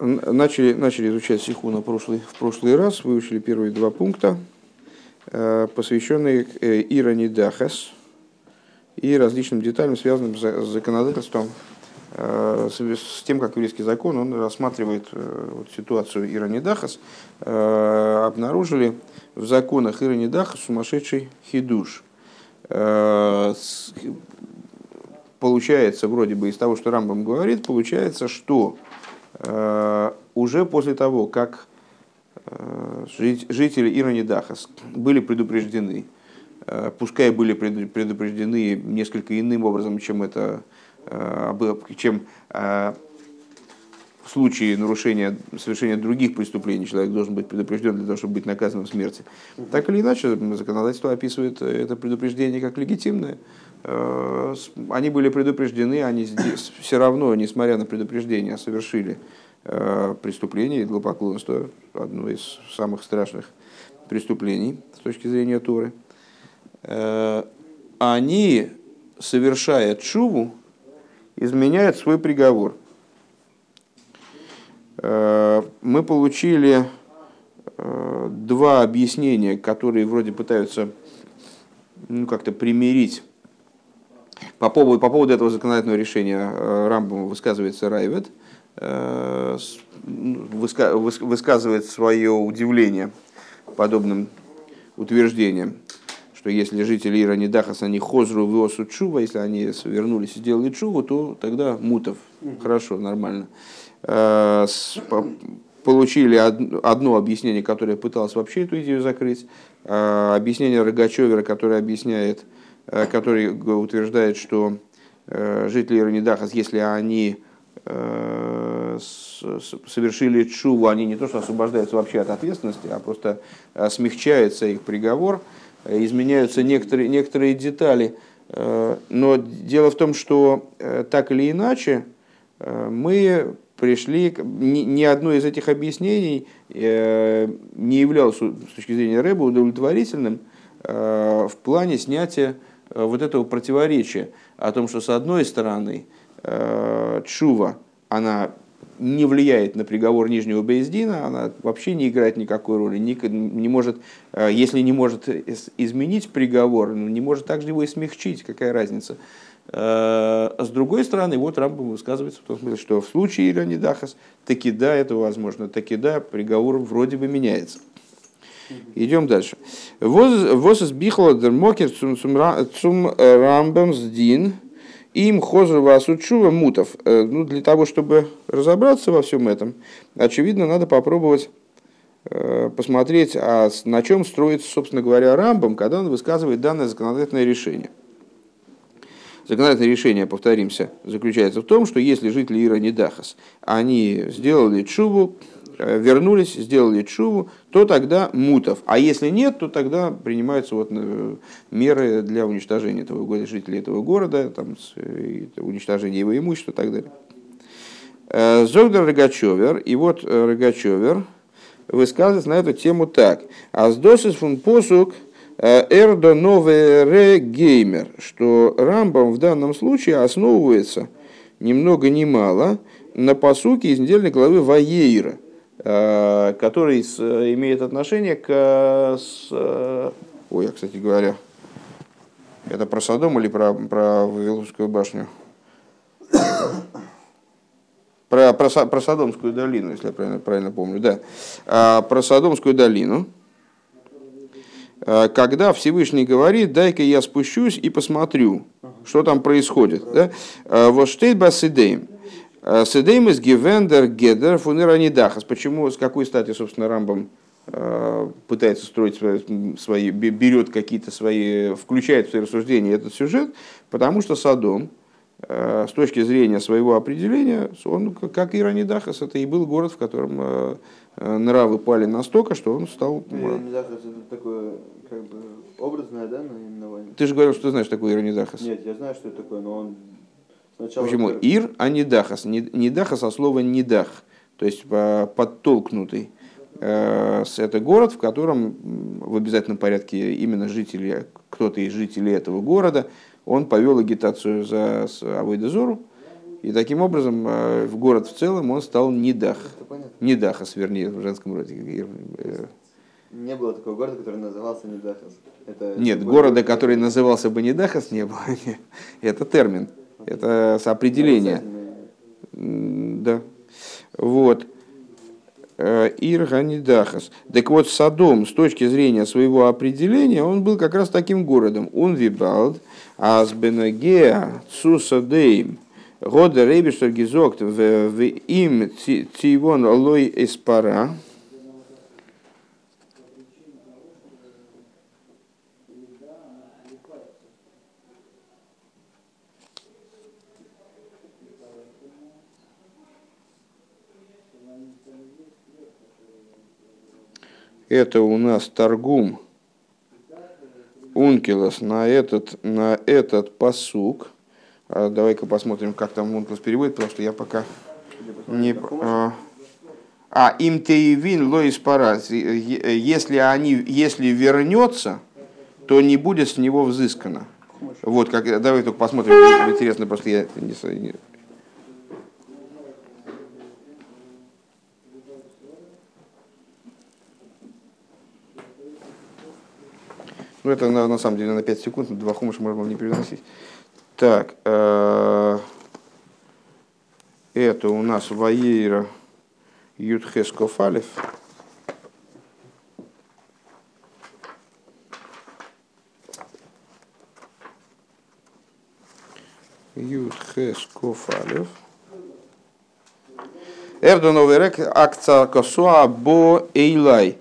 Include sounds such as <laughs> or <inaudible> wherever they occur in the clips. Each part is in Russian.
Начали, начали изучать сиху на прошлый, в прошлый раз, выучили первые два пункта, э, посвященные э, Ирони Дахас и различным деталям, связанным с законодательством, э, с тем, как еврейский закон он рассматривает вот, ситуацию Ирони Дахас. Обнаружили в законах Ирони Дахас сумасшедший хидуш. Получается, вроде бы из того, что Рамбам говорит, получается, что уже после того, как э, жители Ирони Дахас были предупреждены, э, пускай были предупреждены несколько иным образом, чем это чем в случае нарушения, совершения других преступлений человек должен быть предупрежден для того, чтобы быть наказанным в смерти. Так или иначе, законодательство описывает это предупреждение как легитимное. Э, они были предупреждены, они все равно, несмотря на предупреждение, совершили э, преступление, идолопоклонство, одно из самых страшных преступлений с точки зрения Торы. Э, они, совершая чуву, изменяют свой приговор. Мы получили два объяснения, которые вроде пытаются ну, как-то примирить по поводу, по поводу этого законодательного решения э, Рамбом высказывается Райвет, э, высказывает свое удивление подобным утверждением, что если жители Ира не Дахас, они хозру виосу чува, если они вернулись и сделали чуву, то тогда мутов. Хорошо, нормально. Э, получили одно объяснение, которое пыталось вообще эту идею закрыть. Объяснение Рогачевера, которое объясняет, который утверждает, что э, жители Иронидахас, если они э, совершили чуву, они не то что освобождаются вообще от ответственности, а просто смягчается их приговор, изменяются некоторые, некоторые детали. Но дело в том, что так или иначе мы пришли, ни одно из этих объяснений не являлось с точки зрения Рэба удовлетворительным в плане снятия Э, вот этого противоречия о том, что с одной стороны э, чува, она не влияет на приговор нижнего Бейздина, она вообще не играет никакой роли, не, не может, э, если не может изменить приговор, ну, не может также его и смягчить, какая разница. С другой стороны, вот Рамбам высказывается в том смысле, что в случае Иранидахас, таки да, это возможно, таки да, приговор вроде бы меняется. Идем дальше. Воз из бихла дермокер цум рамбам сдин им хозр васучува мутов. Э, ну, для того, чтобы разобраться во всем этом, очевидно, надо попробовать э, посмотреть, а на чем строится, собственно говоря, Рамбам, когда он высказывает данное законодательное решение. Законодательное решение, повторимся, заключается в том, что если жители Ира Недахас, они сделали чубу, Э, вернулись, сделали чуву, то тогда мутов. А если нет, то тогда принимаются вот э, меры для уничтожения этого жителей этого города, там, э, уничтожения его имущества и так далее. Зогдар Рогачевер, и вот Рогачевер высказывается на эту тему так. Аздосис фун посук эрдо новый геймер, что Рамбам в данном случае основывается ни много ни мало на посуке из недельной главы Ваейра – Э, который имеет отношение к... Э, ой, я, кстати говоря, это про Содом или про, про Вавилонскую башню? Про, про, про Содомскую долину, если я правильно, правильно помню, да. А, про Содомскую долину, э, когда Всевышний говорит, дай-ка я спущусь и посмотрю, что там происходит. Да? Вот штейт басидейм. Э, Седейм из Гивендер Гедер Фунеранидахас. Почему, с какой стати, собственно, Рамбам э, пытается строить свои, берет какие-то свои, включает в свои рассуждения этот сюжет, потому что Садом, э, с точки зрения своего определения, он, как и Ранидахас, это и был город, в котором нравы пали настолько, что он стал... Иранидахас это такое, как бы, образное, да, наименование? Ты же говорил, что ты знаешь такое Иранидахас. Нет, я знаю, что это такое, но он Сначала Почему? Ир, а не дахас. Не дахас, а слово не дах. То есть подтолкнутый. Э, это город, в котором в обязательном порядке именно жители, кто-то из жителей этого города, он повел агитацию за Авойдезору, И таким образом э, в город в целом он стал Нидах. Нидахас, вернее, в женском роде. Э, Не было такого города, который назывался Недахас. Это Нет, города, город. который назывался бы Нидахас, не было. <laughs> Это термин, это определение. Да. Вот. Э, Ирганидахас. Так вот, Содом, с точки зрения своего определения, он был как раз таким городом. Он вибалд, азбенагеа цусадейм, года рейбиштер гизокт в им ци- цивон лой эспара. Это у нас торгум Ункилос на этот, на этот посук. А давай-ка посмотрим, как там Ункилос переводит, потому что я пока не... А, а, им теевин лоис параз. Если, они, если вернется, то не будет с него взыскано. Вот, как, давай только посмотрим. Интересно, просто я не, Ну, это на, на самом деле на 5 секунд, два хумыша можно не переносить. Так, э, это у нас Ваейра Ютхес Кофалев. Ютхес Кофалев. Эрдон оверек акца косуа бо эйлай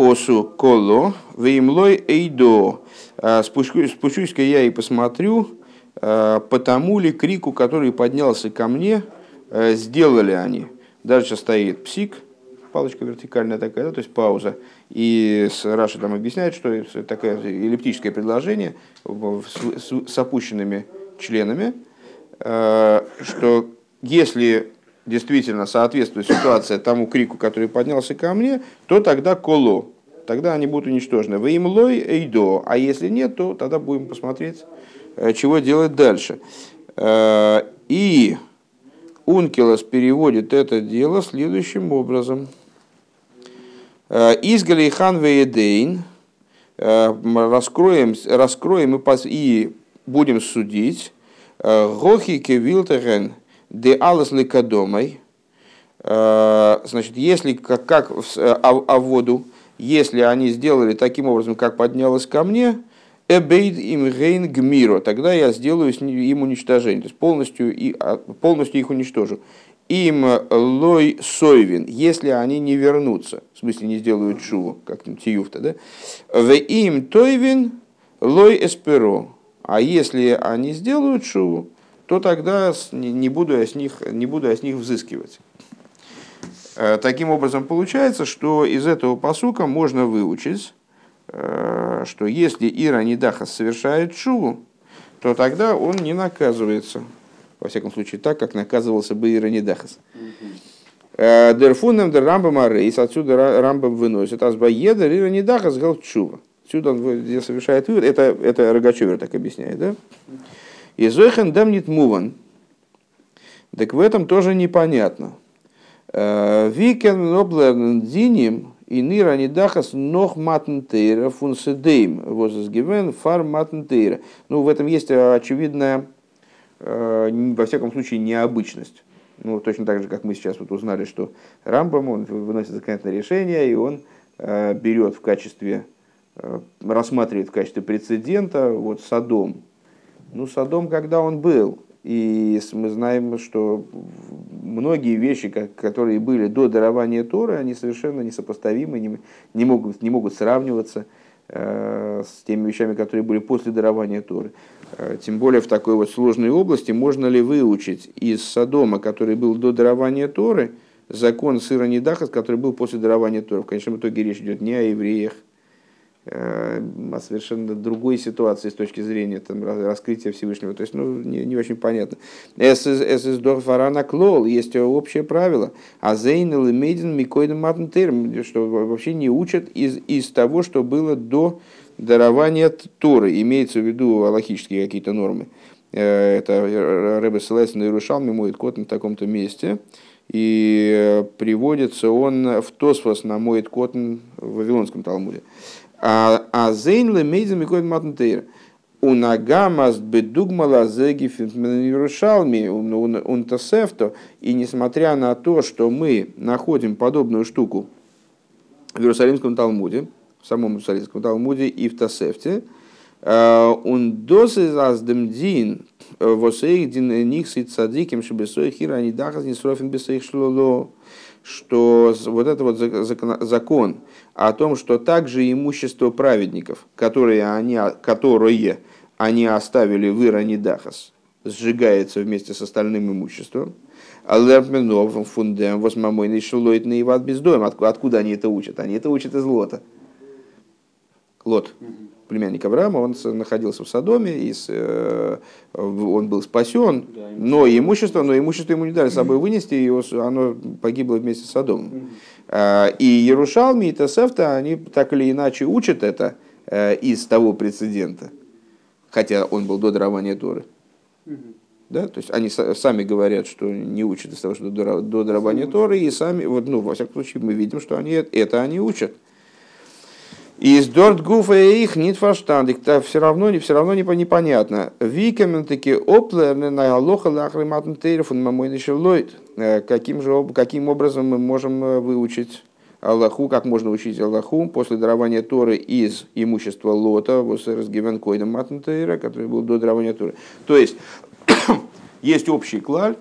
осу коло веймлой эйдо. А, спущу- Спущусь-ка я и посмотрю, а, потому ли крику, который поднялся ко мне, а, сделали они. Дальше стоит псик, палочка вертикальная такая, да, то есть пауза. И с Раши там объясняет, что это такое эллиптическое предложение с, с- с опущенными членами, что если действительно соответствует ситуация тому крику, который поднялся ко мне, то тогда коло, тогда они будут уничтожены. Вы им лой эйдо, а если нет, то тогда будем посмотреть, э, чего делать дальше. Э, И Ункилос переводит это дело следующим образом. Э, Из Галейхан Веедейн раскроем, раскроем и, и будем судить Гохи Кевилтеген де Алас Лекадомой. Э, Значит, если как, как с- а, а воду, если они сделали таким образом, как поднялось ко мне, Эбейд им гейн гмиро, тогда я сделаю им уничтожение, то есть полностью, и, а, полностью их уничтожу. Им лой сойвин, если они не вернутся, в смысле не сделают шуву, как тиюфта, да? В им тойвин лой эсперо, а если они сделают шуву, то тогда не, буду я с них, не буду я с них взыскивать. Э, Таким образом, получается, что из этого посука можно выучить, э, что если Ира Нидахас совершает шуву, то тогда он не наказывается. Во всяком случае, так, как наказывался бы Ира Нидахас. Дерфунем дер Рамбам Арейс, отсюда Ра- Рамбам выносит, Азбаеда Ира Нидахас гал чува. Отсюда он совершает вывод, это, это Рогачевер так объясняет, да? איז אויך דאס ניט מובן. Так в этом тоже непонятно. Э, Викен ноблерн диним и нира нидахас нох матнтейра фунседейм возгивен фар матнтейра. Ну, в этом есть э, очевидная, э, во всяком случае, необычность. Ну, точно так же, как мы сейчас вот узнали, что Рамбам, он выносит законодательное решение, и он берет в качестве, рассматривает в качестве прецедента вот Содом. Ну, Содом, когда он был, и мы знаем, что многие вещи, которые были до дарования Торы, они совершенно несопоставимы, не, не, могут, не могут сравниваться э, с теми вещами, которые были после дарования Торы. Э, тем более в такой вот сложной области можно ли выучить из Содома, который был до дарования Торы, закон сыра Недахас, который был после дарования Торы. В конечном итоге речь идет не о евреях, о совершенно другой ситуации с точки зрения там, раскрытия Всевышнего. То есть, ну, не, не очень понятно. «Эс из- эс из дорфарана клол» есть общее правило. А зейн и мейден микойден что вообще не учат из, из того, что было до дарования Торы. Имеется в виду аллахические какие-то нормы. Э, это Рэбе ссылается на Иерушалме, моет кот на таком-то месте. И приводится он в Тосфос на моет кот в Вавилонском Талмуде. А, а зейн лемейза микоид матнтейр. У нагамас бедугмала зеги Иерушалми он тосефто. И несмотря на то, что мы находим подобную штуку в Иерусалимском Талмуде, в самом Иерусалимском Талмуде и в Тосефте, он досы аздемдин восеих дин них сит садиким шебесой хира они дахас не срофин бесеих шлоло что вот это вот закон о том, что также имущество праведников, которые они, которые они оставили в Иране Дахас, сжигается вместе с остальным имуществом, а Лерменов, фундем, восьмомойный шелойт на Иват бездоем. Откуда они это учат? Они это учат из Лота. Лот, племянник Авраама, он находился в Содоме, и э, он был спасен, но имущество, но имущество ему не дали с собой вынести, и оно погибло вместе с Содомом. А, и Ярушалми, и Тесефта, они так или иначе учат это э, из того прецедента, хотя он был до дарования Торы. Да? То есть они сами говорят, что не учат из того, что до, до дарования Торы, и сами, вот, ну, во всяком случае, мы видим, что они, это они учат. Из дорт гуфа их нит фаштандик, все равно, все равно непонятно. Викамен таки оплерны на алоха лахриматн тейрфун мамой лойд. Э, каким же каким образом мы можем э, выучить Аллаху, как можно учить Аллаху после дарования Торы из имущества Лота, вот разгивен койдом матнтейра, который был до дарования Торы. То есть, <coughs> есть общий клаль,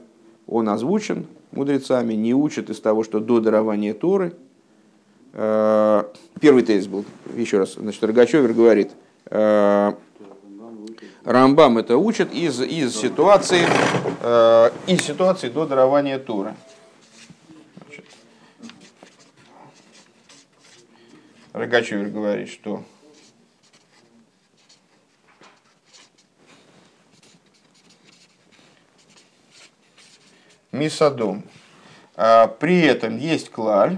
он озвучен мудрецами, не учат из того, что до дарования Торы – первый тезис был, еще раз, значит, Рогачевер говорит, э, Рамбам это учит из, из, ситуации, э, из ситуации до дарования Тура. Значит, Рогачевер говорит, что Мисадом. При этом есть клаль,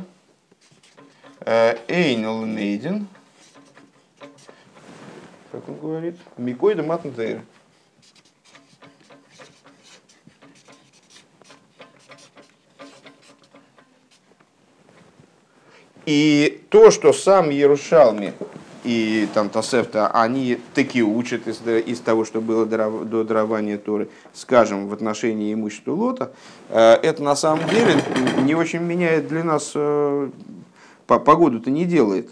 Эйнл Нейден, как он говорит, Микойда Матнтейра. И то, что сам Ярушалми и там Тосефта, они таки учат из, из того, что было до дарования Торы, скажем, в отношении имущества Лота, э, это на самом деле не очень меняет для нас э, погоду-то не делает.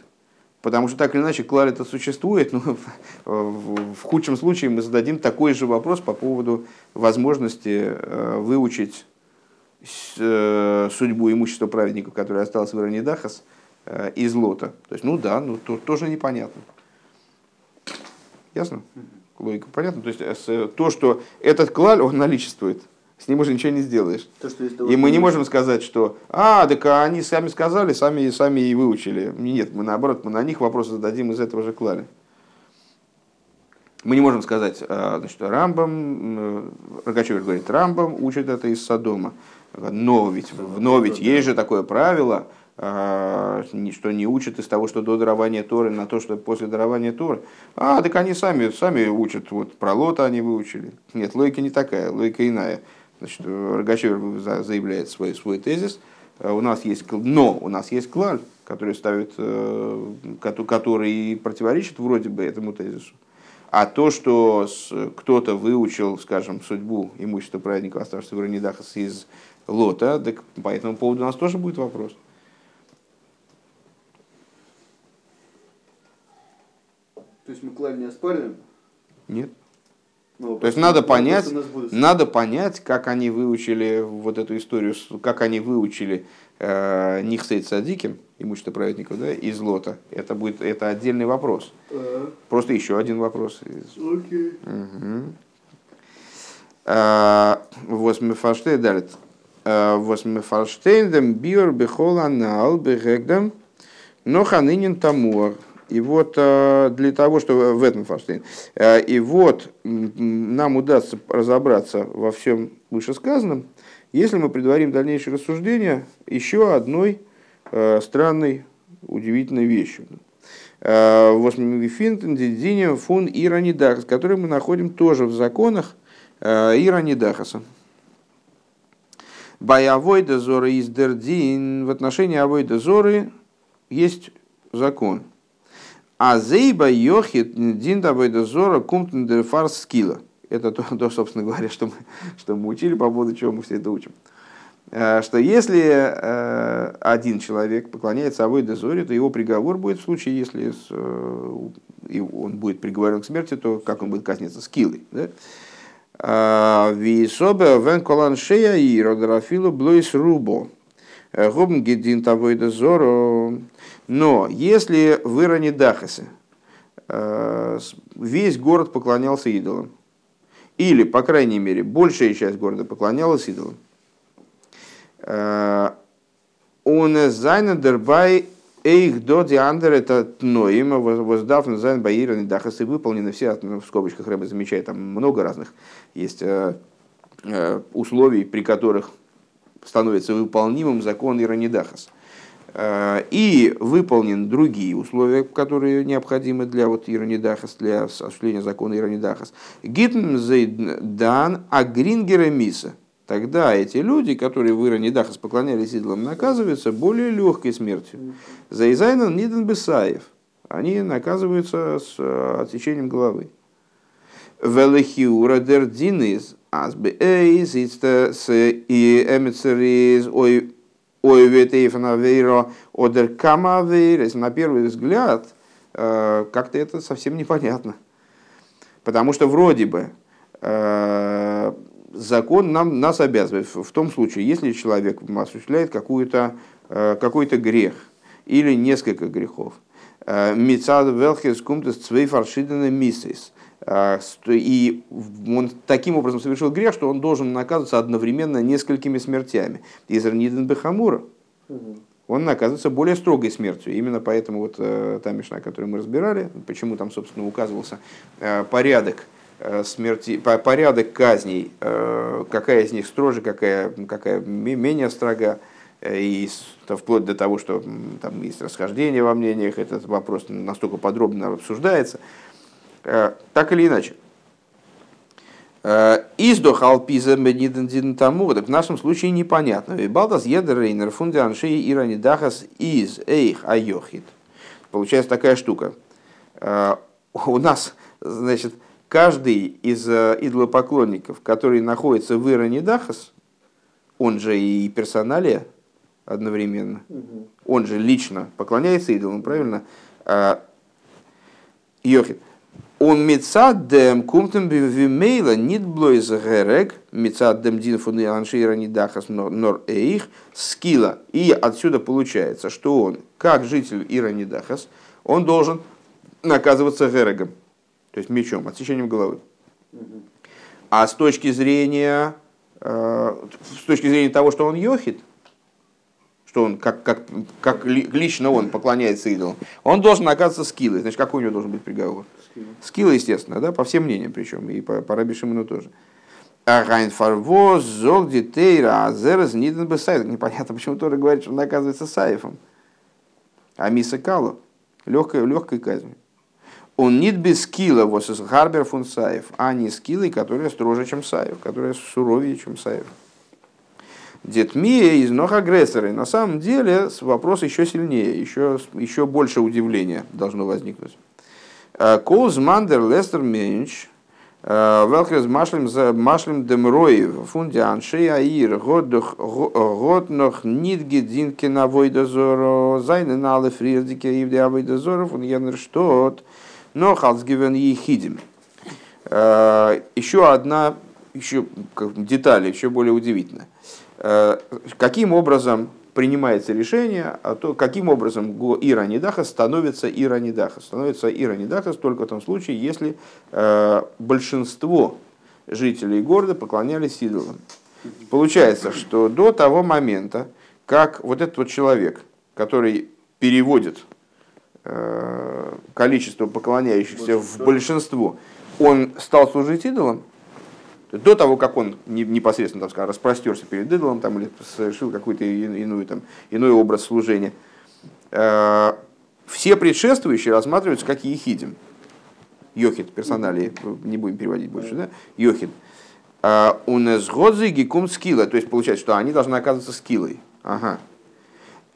Потому что так или иначе клаль это существует, <laughs> но в худшем случае мы зададим такой же вопрос по поводу возможности э, выучить э, судьбу имущества праведников, которое осталось в Иране Дахас, э, из лота. То есть, ну да, ну то, тоже непонятно. Ясно? Логика понятна? То есть то, что этот клаль, он наличествует с ним уже ничего не сделаешь. То, что и мы не можем сказать, что а, так они сами сказали, сами, сами и выучили. Нет, мы наоборот, мы на них вопросы зададим из этого же клали. Мы не можем сказать, а, значит, Рамбам, Рогачевер говорит, Рамбам учит это из Содома. Но ведь, но ведь есть же такое правило, а, что не учат из того, что до дарования Торы, на то, что после дарования Торы. А, так они сами, сами учат, вот про Лота они выучили. Нет, логика не такая, логика иная. Значит, Рогачев заявляет свой, свой тезис. Э, у нас есть, но у нас есть клаль, который ставит, э, который противоречит вроде бы этому тезису. А то, что кто-то выучил, скажем, судьбу имущества праведника, оставшегося в Ранидахас из лота, так по этому поводу у нас тоже будет вопрос. То есть мы клаль не оспариваем? Нет. Ну, То есть надо понять, надо понять, как они выучили вот эту историю, как они выучили э, Нихсейт Садиким, имущество праведников, да, из лота. Это будет это отдельный вопрос. Uh-huh. Просто еще один вопрос. Угу. Э, Восьмифаштейн далит. Э, Восьмифаштейн биор бихоланал бегегдам но ханынин тамуар. И вот э, для того, чтобы в этом Форштейн, э, и вот нам удастся разобраться во всем вышесказанном, если мы предварим дальнейшее рассуждение еще одной э, странной, удивительной вещью. Восьмифинтендидине фун иранидах, который мы находим тоже в законах, Ира Нидахаса. Боевой дозор из Дердин. В отношении авой дозоры есть закон. А зейба йохит дин дозора кумтен дерфар скилла. Это то, то, собственно говоря, что мы, что мы учили, по поводу чего мы все это учим. Э, что если э, один человек поклоняется Авой Дезоре, то его приговор будет в случае, если э, он будет приговорен к смерти, то как он будет казниться? Скиллой. Да? Висобе вен колан шея и родерафилу блойс рубо. Гобн гедин тавой дезоро. Но если в Иране Дахасе весь город поклонялся идолам, или, по крайней мере, большая часть города поклонялась идолам, он зайна дербай эйх до диандер это тноим, воздав на зайн баиран и дахас и выполнены все, в скобочках Рэбе замечает, там много разных есть э, э, условий, при которых становится выполнимым закон Иранидахас. Э, и выполнен другие условия, которые необходимы для вот Иранидахас, для осуществления закона Иранидахас. Гитн дан агрингера миса – тогда эти люди, которые в Иране Дахас поклонялись идолам, наказываются более легкой смертью. За Изайнан Ниден Бесаев. Они наказываются с э, отсечением головы. Велихиура дердинис азбе эйз с и эмицериз ой ой ветейфанавейро одер камавейр. На первый взгляд э, как-то это совсем непонятно. Потому что вроде бы э, закон нам, нас обязывает в том случае, если человек осуществляет какую-то, э, какой-то грех или несколько грехов. Мицад велхес кумтес цвей фаршидена миссис. Э, и он таким образом совершил грех, что он должен наказываться одновременно несколькими смертями. Из Рниден Бехамура он наказывается более строгой смертью. Именно поэтому вот та мешна, которую мы разбирали, почему там, собственно, указывался порядок Э, смерти, порядок казней, э, какая из них строже, какая, какая менее строга, э, и вплоть до того, что там есть расхождение во мнениях, этот вопрос настолько подробно обсуждается. Так или иначе. Издох алпиза медиден тому, так в нашем случае непонятно. Балдас едерейнер фунде аншей ирани дахас из эйх айохит. Получается такая штука. У нас, значит, каждый из э, идолопоклонников, который находится в Ироне Дахас, он же и персоналия одновременно, он же лично поклоняется идолам, правильно? Йохит. Он мецаддем кумтем бивимейла нит блойз герек мецаддем дин фун аншира нидахас нор эйх скила. И отсюда получается, что он, как житель Иранидахас, он должен наказываться герегом то есть мечом, отсечением головы. А с точки зрения, э, с точки зрения того, что он йохит, что он как, как, как лично он поклоняется идолам, он должен оказаться скиллой. Значит, какой у него должен быть приговор? Скилла, естественно, да, по всем мнениям причем, и по, по Раби Шимону тоже. А Райнфарвоз, Зог, Дитейра, Азерас, Ниден Бесайд. Непонятно, почему тоже говорит, что он наказывается Саифом. А Миса Калу. Легкой, легкой казнью. Он нет без скилла, вот из Гарбер фун Саев, а не скиллы, которые строже, чем Саев, которые суровее, чем Саев. Детмия из ног агрессоры. На самом деле вопрос еще сильнее, еще, еще больше удивления должно возникнуть. Э, Колз Мандер Лестер Менч, э, Велкрес Машлем за Машлем Демроев, Фунди Аншей Аир, Год нох Нидги Динки на Войдозоро, Зайны Нале Фрирдике Ивде Авойдозоров, он Янерштот, но халцгивен ехидим. Э, еще одна еще деталь, еще более удивительная. Э, каким образом принимается решение, а то каким образом Ира Нидаха становится Ира Нидаха. Становится Ира Нидаха только в том случае, если э, большинство жителей города поклонялись идолам. Получается, что до того момента, как вот этот вот человек, который переводит Э, количество поклоняющихся в большинство, он стал служить до того, как он непосредственно там, скажем, распростерся перед идолом там, или совершил какой-то иной, там, иной образ служения, э, все предшествующие рассматриваются как ехидим. Йохид, персоналии, не будем переводить больше, да? Йохид. У нас годзы гикум скилла. То есть получается, что они должны оказываться скиллой. Ага.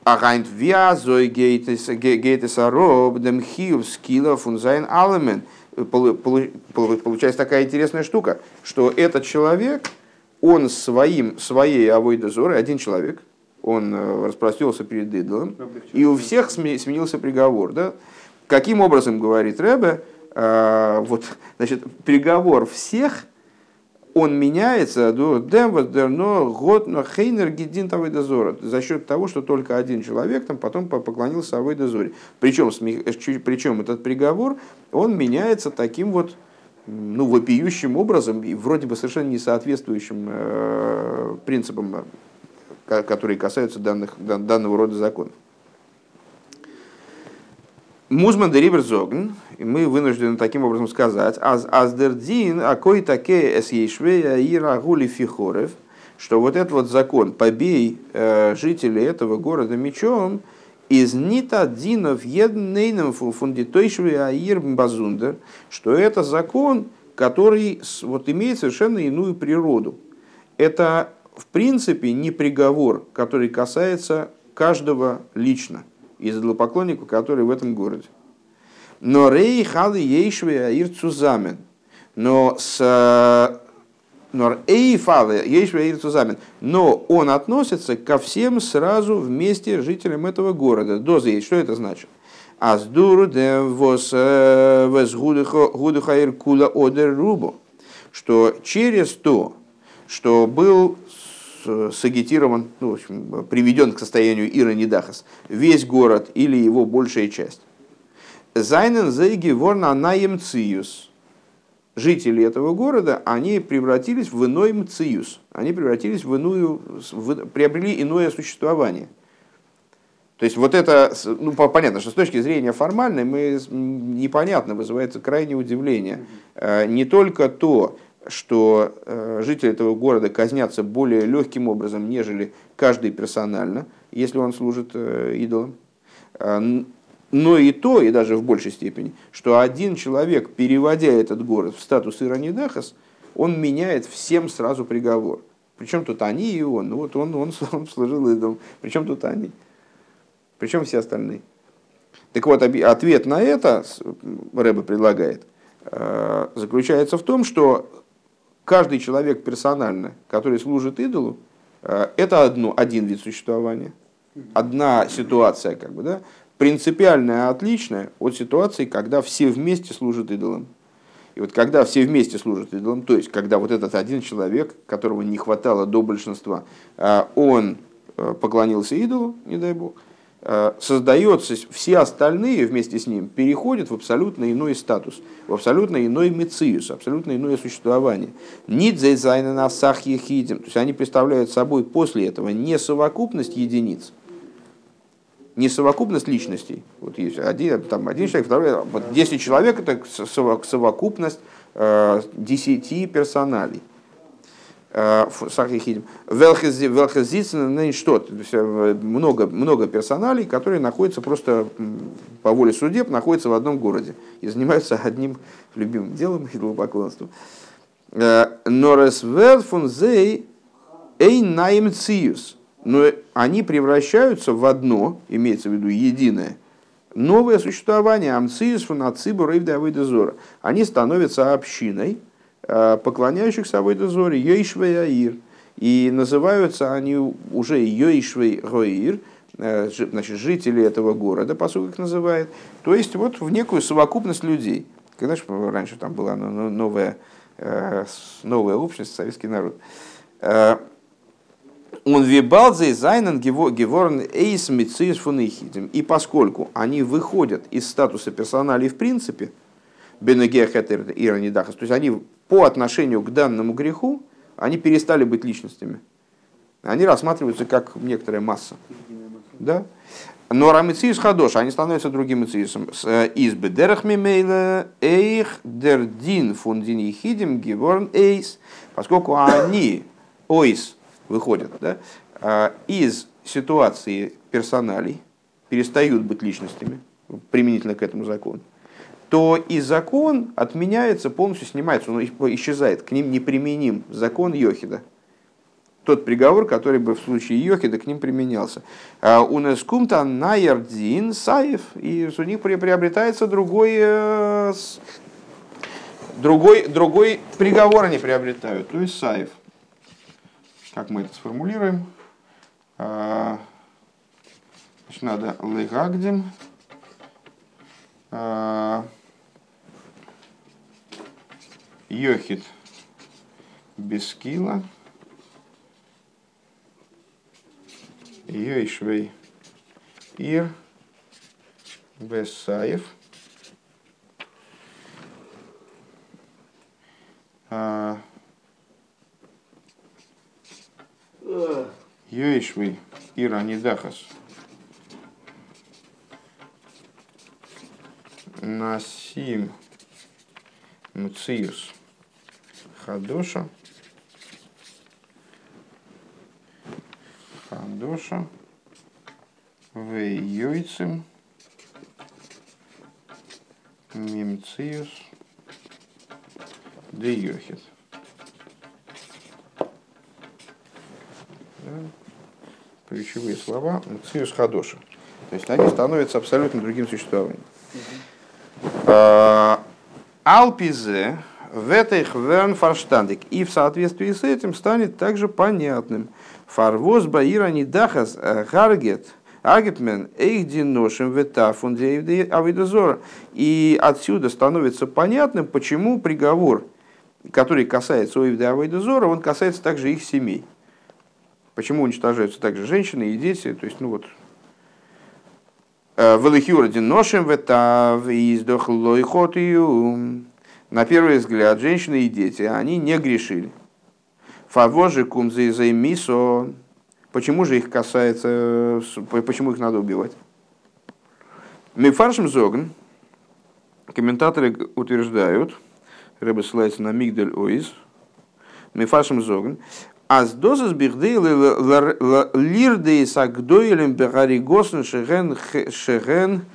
А гайнт вязой гейтес ароб дем хиев скилла фунзайн алемен. Получается такая интересная штука, что этот человек, он своим, своей авойдозорой, один человек, он э, распростелся перед идолом, и у всех сменился приговор. Да? Каким образом, говорит Рэбе, э, вот, значит, приговор всех, он меняется но год но хейнер гидин тавайдозора за счет того, что только один человек там потом поклонился авайдозоре. Причем, причем этот приговор, он меняется таким вот ну, вопиющим образом и вроде бы совершенно не соответствующим э, принципам которые касаются данных, данного рода законов. Музман де Риверзоген, и мы вынуждены таким образом сказать, аз аздердин, а кой таке эс ейшвея и рагули фихорев, что вот этот вот закон, побей э, жителей этого города мечом, из нита динов еднейным фундитойшве аир базундер, что это закон, который вот, имеет совершенно иную природу. Это в принципе не приговор, который касается каждого лично из идолопоклонника, который в этом городе. Но рей хады ейшве аир цузамен. Но с но но он относится ко всем сразу вместе жителям этого города. Доза есть. Что это значит? Аздур де вос э, гудухаир кула одер рубу. Что через то, что был сагитирован, ну, в общем, приведен к состоянию Ира Нидахас, весь город или его большая часть. Зайнен зейги ворна наемциюс. Жители этого города, они превратились в иной мциюс. Они превратились в иную, в, приобрели иное существование. То есть вот это, ну понятно, что с точки зрения формальной мы непонятно, вызывает крайнее удивление. Э, не только то, что э, жители этого города казнятся более легким образом, нежели каждый персонально, если он служит э, идолам. А, но и то, и даже в большей степени, что один человек, переводя этот город в статус Иранидахас, он меняет всем сразу приговор. Причем тут они и он. Ну вот он, он, <laughs> он служил идолом. Причем тут они? Причем все остальные? Так вот, ответ на это, Рэбе предлагает, э, заключается в том, что каждый человек персонально, который служит идолу, э, это одно, один вид существования, одна ситуация, как бы, да, принципиальная, отличная от ситуации, когда все вместе служат идолам. И вот когда все вместе служат идолам, то есть когда вот этот один человек, которого не хватало до большинства, э, он э, поклонился идолу, не дай бог, создается, все остальные вместе с ним переходят в абсолютно иной статус, в абсолютно иной מציאות, абсолютно иное существование. ניט זיי זיינען א סך יחידים. То есть они представляют собой после этого не совокупность единиц, не совокупность личностей. Вот есть один, там, один человек, второй, вот 10 человек это совокупность э, 10 персоналей. Э, Сахихидим. Велхазицин что? Э, много, много персоналей, которые находятся просто по воле судеб, находятся в одном городе и занимаются одним любимым делом идолопоклонством. Э, Норес фун зей эй наимциус. Но они превращаются в одно, имеется в виду единое, новое существование. Амциус фун ацибу рейвда Они становятся общиной, поклоняющихся Авойда Зори, Йойшвей Аир. И называются они уже Йойшвей Гоир, э, значит, жители этого города, по сути, их называют. То есть вот в некую совокупность людей. Когда же раньше там была новая, э, новая общность, советский народ. Он вибалдзе зайнен геворн эйс митсис фунихидим. И поскольку они выходят из статуса персоналей в принципе, бенегехетер иранидахас, то есть они по отношению к данному греху, они перестали быть личностями. Они рассматриваются как некоторая масса. Да? Но рамициус хадош, они становятся другим мициусом. Э, из бедерах мимейла эйх дердин фундин ехидим геворн эйс. Поскольку они, ойс, выходят да, э, из ситуации персоналей, перестают быть личностями, применительно к этому закону, то и закон отменяется, полностью снимается, он исчезает, к ним неприменим закон Йохида. Тот приговор, который бы в случае Йохида к ним применялся. А у нас кумта наярдин саев, и у них приобретается другой, э, другой, другой приговор они приобретают, то есть саев. Как мы это сформулируем? А, значит, надо легагдим. А, Йохид Бескила, Йойшвей Ир Бесаев, а, Йойшвей Ир Анидахас. Насим Мциус Хадоша. Хадоша. Вейойцем. Мимциус. Дейохит. Да. Ключевые слова Мциус Хадоша. То есть они становятся абсолютно другим существованием. А, Алпизе в этой хверн фарштандик. И в соответствии с этим станет также понятным. Фарвоз баира не дахас э, гаргет. Агетмен эйхдиношим ветафун авидозора. И отсюда становится понятным, почему приговор, который касается Оивда Авидозора, он касается также их семей. Почему уничтожаются также женщины и дети. То есть, ну вот, э, Велихюрдин ношим ветав и издохлойхотию на первый взгляд, женщины и дети, они не грешили. Фавожи кумзы за мисо. Почему же их касается, почему их надо убивать? Мифаршим зогн, комментаторы утверждают, Рэбе ссылается на Мигдель Оиз, Мифаршим зогн, Аз дозас бихдей лирдей сагдойлем бегари госн шеген шеген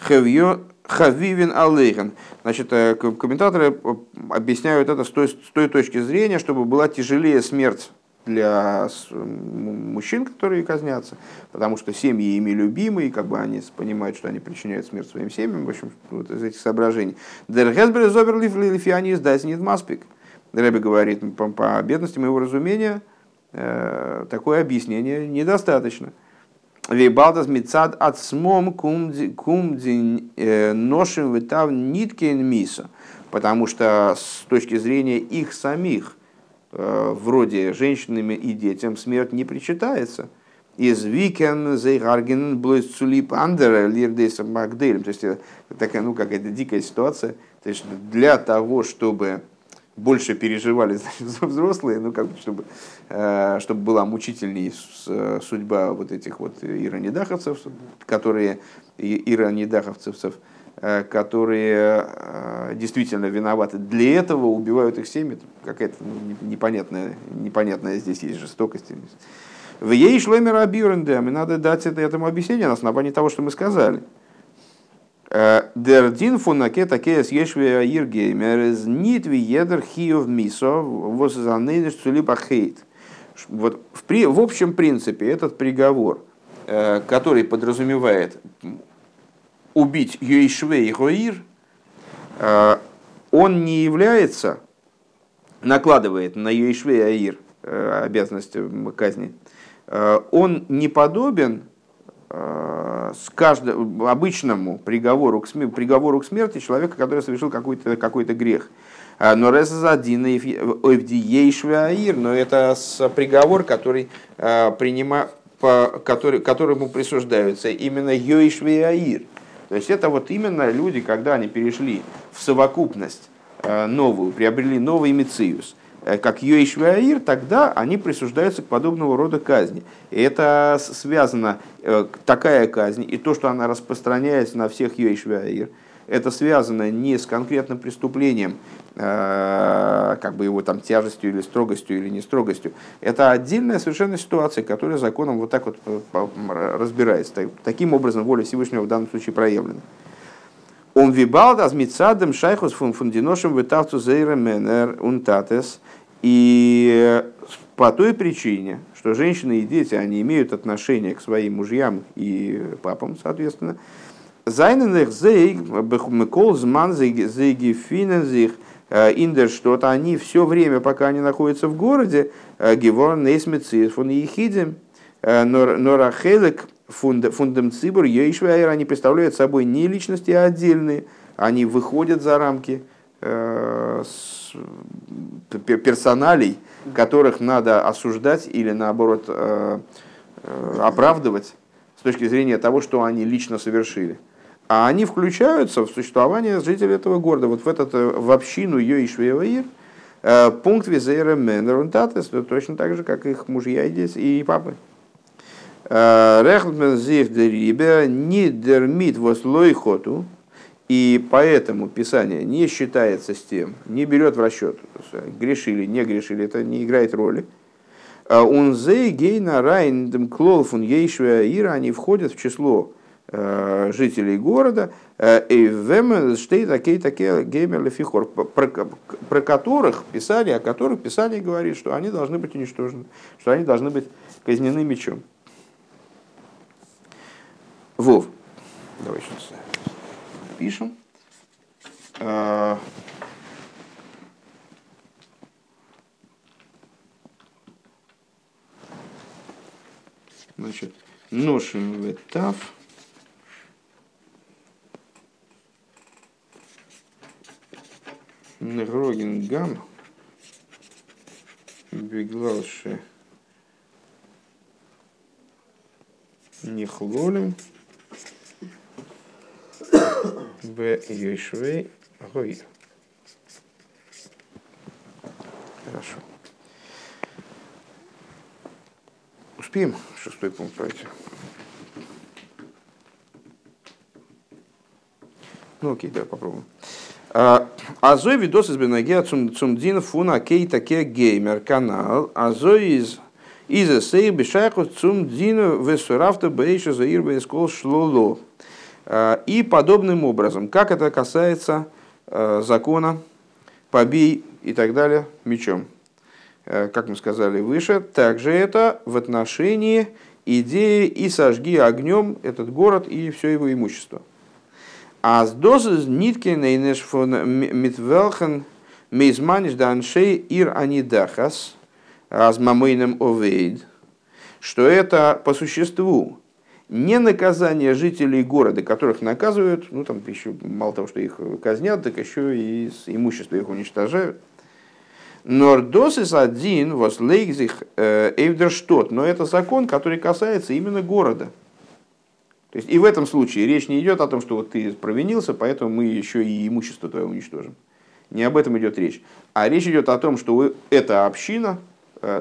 хевьё Хавивин Алейхан. Значит, э, комментаторы э, объясняют это с той, с той точки зрения, чтобы была тяжелее смерть для мужчин, которые казнятся, потому что семьи ими любимые, как бы они понимают, что они причиняют смерть своим семьям, в общем, вот из этих соображений. Дергесбер зоберлиф лифианис дайзнит маспик. Рэбби говорит, по, по бедности моего разумения, э, такое объяснение недостаточно. Вейбалдас мицад от смом кумдин э, ношим витав ниткин миса. Потому что с точки зрения их самих, э, вроде женщинами и детям, смерть не причитается. Из викен зейгарген блойс цулип андера лирдейса магдейлем. То есть это такая, ну, какая-то дикая ситуация. То есть для того, чтобы больше переживали <laughs> значит, взрослые, ну, как бы, чтобы, э, чтобы была мучительнее судьба вот этих вот иронидаховцев, которые, иронидаховцев, э, которые э, действительно виноваты. Для этого убивают их семьи. Какая-то ну, непонятная, непонятная здесь есть жестокость. В ей шлемер абирендем, и надо дать это, этому объяснение на основании того, что мы сказали. Дердин фунаке такие съешве иргеймер из нитви едер хиев мисо воззанейдеш цулиба хейт. Вот в, при, в общем принципе этот приговор, э, который подразумевает убить Юишвей Гоир, э, он не является, накладывает на Юишвей Аир э, обязанность казни, он не подобен Э, с каждым, обычному приговору к, смерти, приговору к смерти человека, который совершил какой-то какой грех. Э, но резазадин аир, но это приговор, который, э, принима, по, который, которому присуждаются именно йоишвеаир. То есть это вот именно люди, когда они перешли в совокупность новую, приобрели новый мициус – Э, как Йоишваир, тогда они присуждаются к подобного рода казни. И это связано, э, такая казнь, и то, что она распространяется на всех Йоишваир, это связано не с конкретным преступлением, э, как бы его там тяжестью или строгостью или не строгостью. Это отдельная совершенно ситуация, которая законом вот так вот разбирается. Таким образом, воля Всевышнего в данном случае проявлена. Он вибалд аз мицадем шайхус фун фундиношем витавцу зейра менер унтатес. И по той причине, что женщины и дети, они имеют отношение к своим мужьям и папам, соответственно, Зайненных бехмекол зман зейги финензих, индер что-то, они все время, пока они находятся в городе, геворн нейсмецис фун ехидем, норахелек фундам цибур ейшвайр, они представляют собой не личности, а отдельные, они выходят за рамки персоналей, которых надо осуждать или наоборот оправдывать с точки зрения того, что они лично совершили а они включаются в существование жителей этого города, вот в, этот, э, в общину Йоишвееваир, э, пункт визера Менерунтатес, точно так же, как их мужья и дети, и папы. Э, Рехтмен зих дерибе не дермит вослойхоту, и поэтому Писание не считается с тем, не берет в расчет, грешили, не грешили, это не играет роли. Он зей гейна райн клолфун ейшвея они входят в число Э, жителей города, э, про которых писали, о которых писали говорит, что они должны быть уничтожены, что они должны быть казнены мечом. Вов, давай сейчас пишем. Э, значит, ношим ветав. Негроген гам беглалши нихлолим б йошвей гой. Хорошо. Успеем шестой пункт пройти? Ну окей, давай попробуем. Азой видос из Бенагеа цумдин фуна кейта ке геймер канал. Азой из из сей бешайху цумдину весурафта бейша заир бейскол шлоло. И подобным образом, как это касается закона побей и так далее мечом. Как мы сказали выше, также это в отношении идеи и сожги огнем этот город и все его имущество. А с дозы ниткен нейнеш фон митвелхен мейзманиш даншей ир анидахас аз мамейным овейд, что это по существу не наказание жителей города, которых наказывают, ну там еще мало того, что их казнят, так еще и имущество их уничтожают. Нордосис один was лейгзих эйвдерштот, но это закон, который касается именно города. То есть и в этом случае речь не идет о том, что вот ты провинился, поэтому мы еще и имущество твое уничтожим. Не об этом идет речь. А речь идет о том, что эта община э,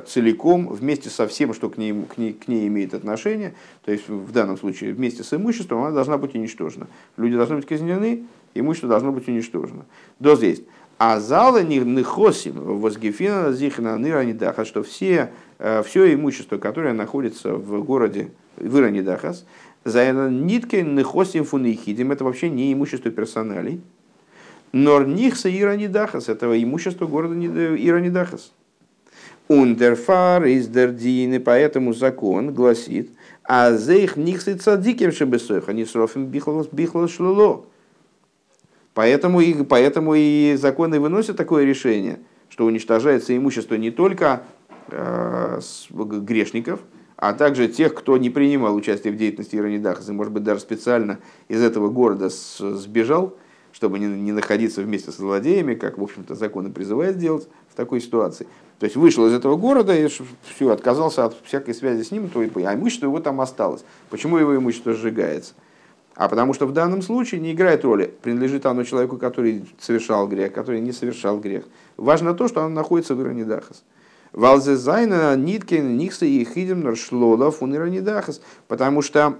целиком, вместе со всем, что к ней, к, ней, к ней имеет отношение, то есть в данном случае вместе с имуществом, она должна быть уничтожена. Люди должны быть казнены, имущество должно быть уничтожено. До здесь. А зала не хосим возгефина зихна ныранидаха, что все, э, все имущество, которое находится в городе Выранидахас, за нитки нехосим фунихидим, это вообще не имущество персоналей. Нор нихса иранидахас, этого имущества города Иранидахас. Ундерфар из Дердин, поэтому закон гласит, а зейх нихсы цадиким шебесойха, не срофим бихлос шлуло. Поэтому и, поэтому и законы выносят такое решение, что уничтожается имущество не только э, грешников, а также тех, кто не принимал участие в деятельности Иронидахаса, может быть, даже специально из этого города сбежал, чтобы не, не находиться вместе с злодеями, как, в общем-то, законы призывают делать такой ситуации. То есть вышел из этого города и все, отказался от всякой связи с ним, то и, а имущество его там осталось. Почему его имущество сжигается? А потому что в данном случае не играет роли, принадлежит оно человеку, который совершал грех, который не совершал грех. Важно то, что оно находится в Иронидахас. Валзезайна ниткин никса и хидим наршлола фуниранидахас. Потому что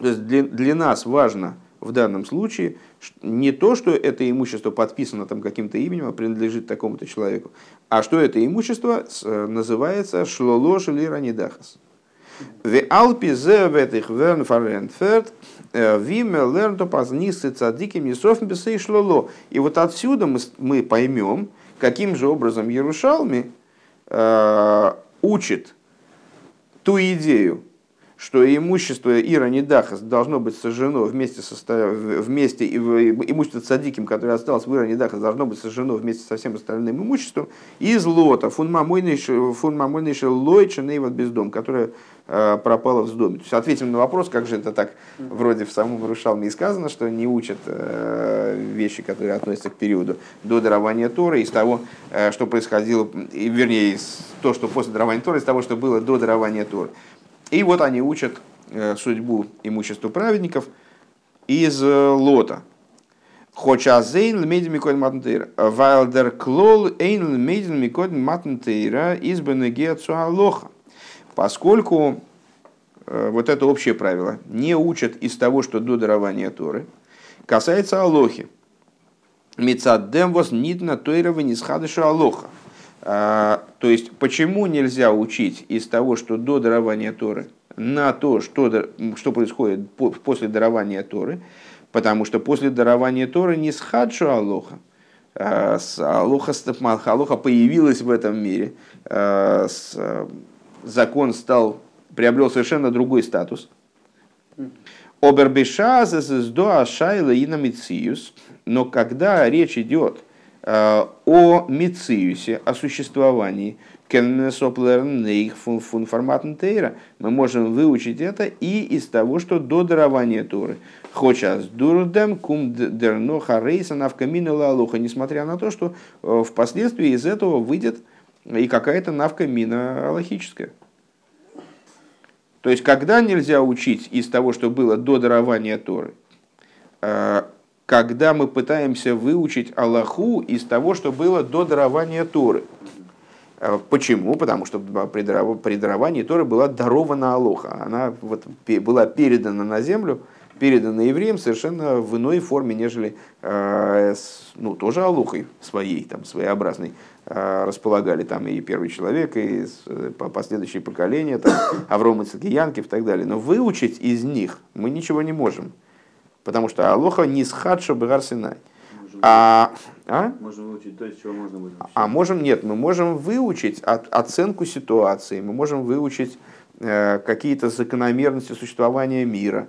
для, для нас важно в данном случае не то, что это имущество подписано там каким-то именем, а принадлежит такому-то человеку, а что это имущество называется шлолош или ранидахас. В Алпи зе в этих верн фарентферт – Виме лернто познисты цадиким несофм бесей шлоло. И вот отсюда мы, мы поймем, каким же образом Ярушалми э, учит ту идею, что имущество Ира Недахас должно быть сожжено вместе, со, вместе имущество Цадиким, которое осталось в Ира Недахас, должно быть сожжено вместе со всем остальным имуществом, из лота фунмамойнейши лойча нейват бездом, которое э, пропало в доме. То есть ответим на вопрос, как же это так, вроде в самом Рушалме и сказано, что не учат э, вещи, которые относятся к периоду до дарования Торы, из того, э, что происходило, вернее, из то, что после дарования Торы, из того, что было до дарования Торы. И вот они учат э, судьбу имущества праведников из э, лота. Хоча зейн лмейден микоден матнтейра. Вайлдер клол эйн лмейден микоден матнтейра из бенегеацу алоха. Поскольку э, вот это общее правило не учат из того, что до дарования Торы, касается Алохи. Мецаддем вос нидна тойрова нисхадыша Алоха. А, то есть, почему нельзя учить из того, что до дарования Торы, на то, что, что происходит после дарования Торы, потому что после дарования Торы не схадшу Алоха, а Алоха, Алоха появилась в этом мире, а, закон стал, приобрел совершенно другой статус. Обербешаз до Ашайла и но когда речь идет о Мициусе, о существовании фунформатнтейра, мы можем выучить это и из того, что до дарования Торы. Хочас дурдем кум дерно харейса навкамина лалуха, несмотря на то, что э, впоследствии из этого выйдет и какая-то навкамина аллахическая. То есть, когда нельзя учить из того, что было до дарования Торы, э, когда мы пытаемся выучить Аллаху из того, что было до дарования Торы. А, почему? Потому что при даровании Торы была дарована Алоха. Она вот была передана на землю, передана евреям совершенно в иной форме, нежели а, ну, тоже Алохой своей, там, своеобразной а, располагали там и первый человек, и последующие поколения, там, <coughs> Авром и Цикиянкив и так далее. Но выучить из них мы ничего не можем. Потому что Алоха не схадша Синай. А, а? Можем выучить то, из чего можно будет А можем, нет, мы можем выучить от, оценку ситуации, мы можем выучить э, какие-то закономерности существования мира.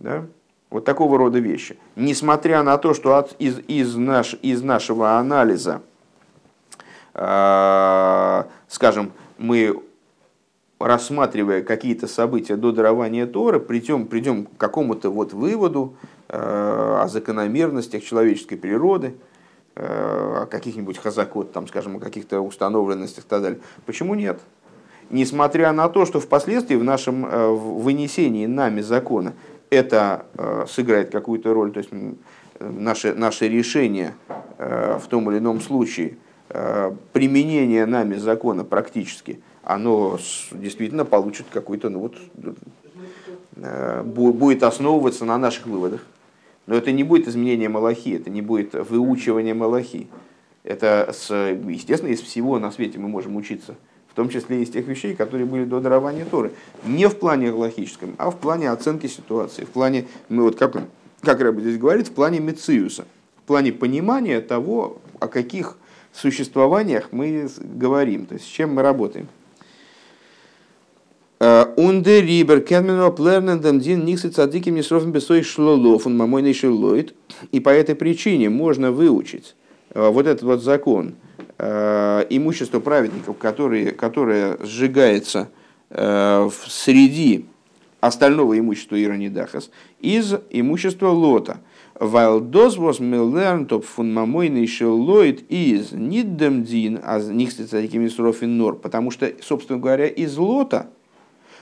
Да? Вот такого рода вещи. Несмотря на то, что от, из, из, наш, из нашего анализа, э, скажем, мы рассматривая какие-то события до дарования Тора, придем, придем к какому-то вот выводу э, о закономерностях человеческой природы, э, о каких-нибудь хазакот, там, скажем, о каких-то установленностях и так далее. Почему нет? Несмотря на то, что впоследствии в нашем э, вынесении нами закона это сыграет какую-то роль, то есть наше, наше решение в том или ином случае, применение нами закона практически – оно действительно получит какой-то, ну вот, э, будет основываться на наших выводах. Но это не будет изменение Малахи, это не будет выучивание Малахи. Это, с, естественно, из всего на свете мы можем учиться, в том числе из тех вещей, которые были до дарования Торы. Не в плане галахическом, а в плане оценки ситуации, в плане, ну вот как, как Рэбби здесь говорит, в плане Мециуса, в плане понимания того, о каких существованиях мы говорим, то есть с чем мы работаем. Унде рибер кенмено плерненден дин никсы цадиким несрофен бесой шлолов, он мамойный шеллоид. И по этой причине можно выучить э, вот этот вот закон э, имущество праведников, которые, которое сжигается э, среди остального имущества Иронидахас, из имущества Лота. Was wir lernt, ob von мамойный шеллоид из ниддем дин, а них нор, потому что, собственно говоря, из Лота –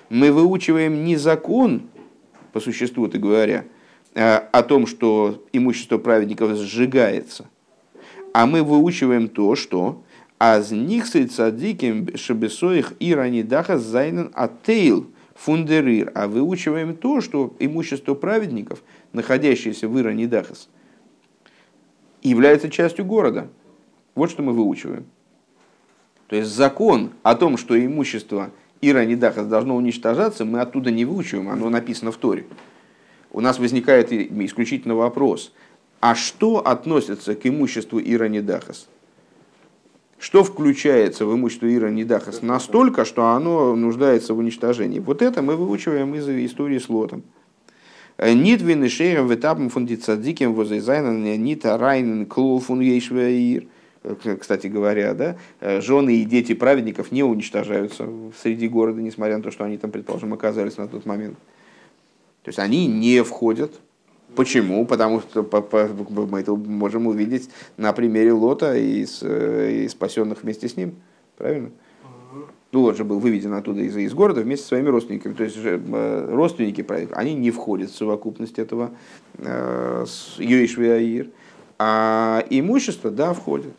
мы выучиваем не закон, по существу-то говоря, э, о том, что имущество праведников сжигается, а мы выучиваем то, что аз них цадиким шабесоих и ранидаха зайнен атейл фундерир, а выучиваем то, что имущество праведников, находящееся в Иранидахас, является частью города. Вот что мы выучиваем. То есть закон о том, что имущество Ира Нидахас должно уничтожаться, мы оттуда не выучиваем, оно написано в Торе. у нас возникает исключительно вопрос, а что относится к имуществу Ира Недахас? Что включается в имущество Ира Недахас настолько, что оно нуждается в уничтожении? Вот это мы выучиваем из истории с Лотом. Нит вины шейром в этапом фундицадиким возайзайнен нит райнен клул фун ейшвеир. Кстати говоря, да, жены и дети праведников не уничтожаются среди города, несмотря на то, что они там, предположим, оказались на тот момент. То есть они не входят. Почему? Потому что мы это можем увидеть на примере Лота и, с, и спасенных вместе с ним. Правильно? Ну, Лот же был выведен оттуда из, из города вместе со своими родственниками. То есть э, родственники, они не входят в совокупность этого э, Йоишвиаир. А имущество, да, входит.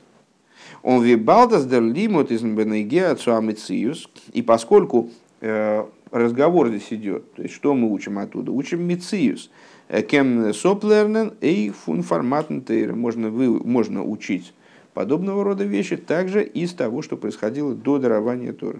Он вибалдас дер лимут из бенеге И поскольку э, разговор здесь идет, то есть что мы учим оттуда? Учим мициус. Кем соплернен и фунформатн можно, вы, можно учить подобного рода вещи также из того, что происходило до дарования Торы.